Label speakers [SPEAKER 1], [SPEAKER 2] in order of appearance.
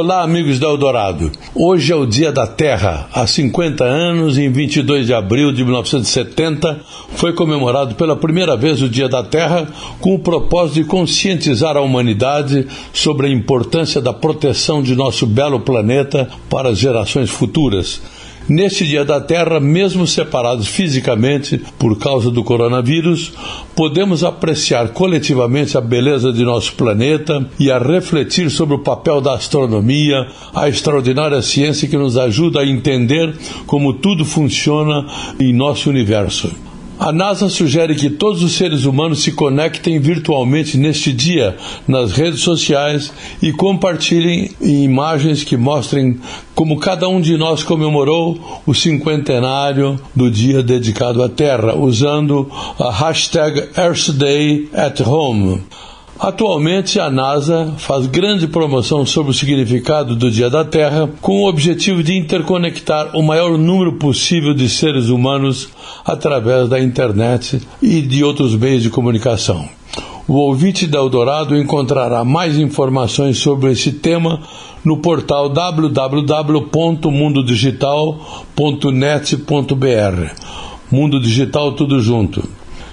[SPEAKER 1] Olá, amigos da Eldorado. Hoje é o Dia da Terra. Há 50 anos, em 22 de abril de 1970, foi comemorado pela primeira vez o Dia da Terra com o propósito de conscientizar a humanidade sobre a importância da proteção de nosso belo planeta para as gerações futuras. Neste Dia da Terra, mesmo separados fisicamente por causa do coronavírus, podemos apreciar coletivamente a beleza de nosso planeta e a refletir sobre o papel da astronomia, a extraordinária ciência que nos ajuda a entender como tudo funciona em nosso universo. A NASA sugere que todos os seres humanos se conectem virtualmente neste dia nas redes sociais e compartilhem imagens que mostrem como cada um de nós comemorou o cinquentenário do dia dedicado à Terra, usando a hashtag EarthDay at Home. Atualmente, a NASA faz grande promoção sobre o significado do Dia da Terra com o objetivo de interconectar o maior número possível de seres humanos através da internet e de outros meios de comunicação. O ouvinte da Eldorado encontrará mais informações sobre esse tema no portal www.mundodigital.net.br. Mundo Digital tudo junto.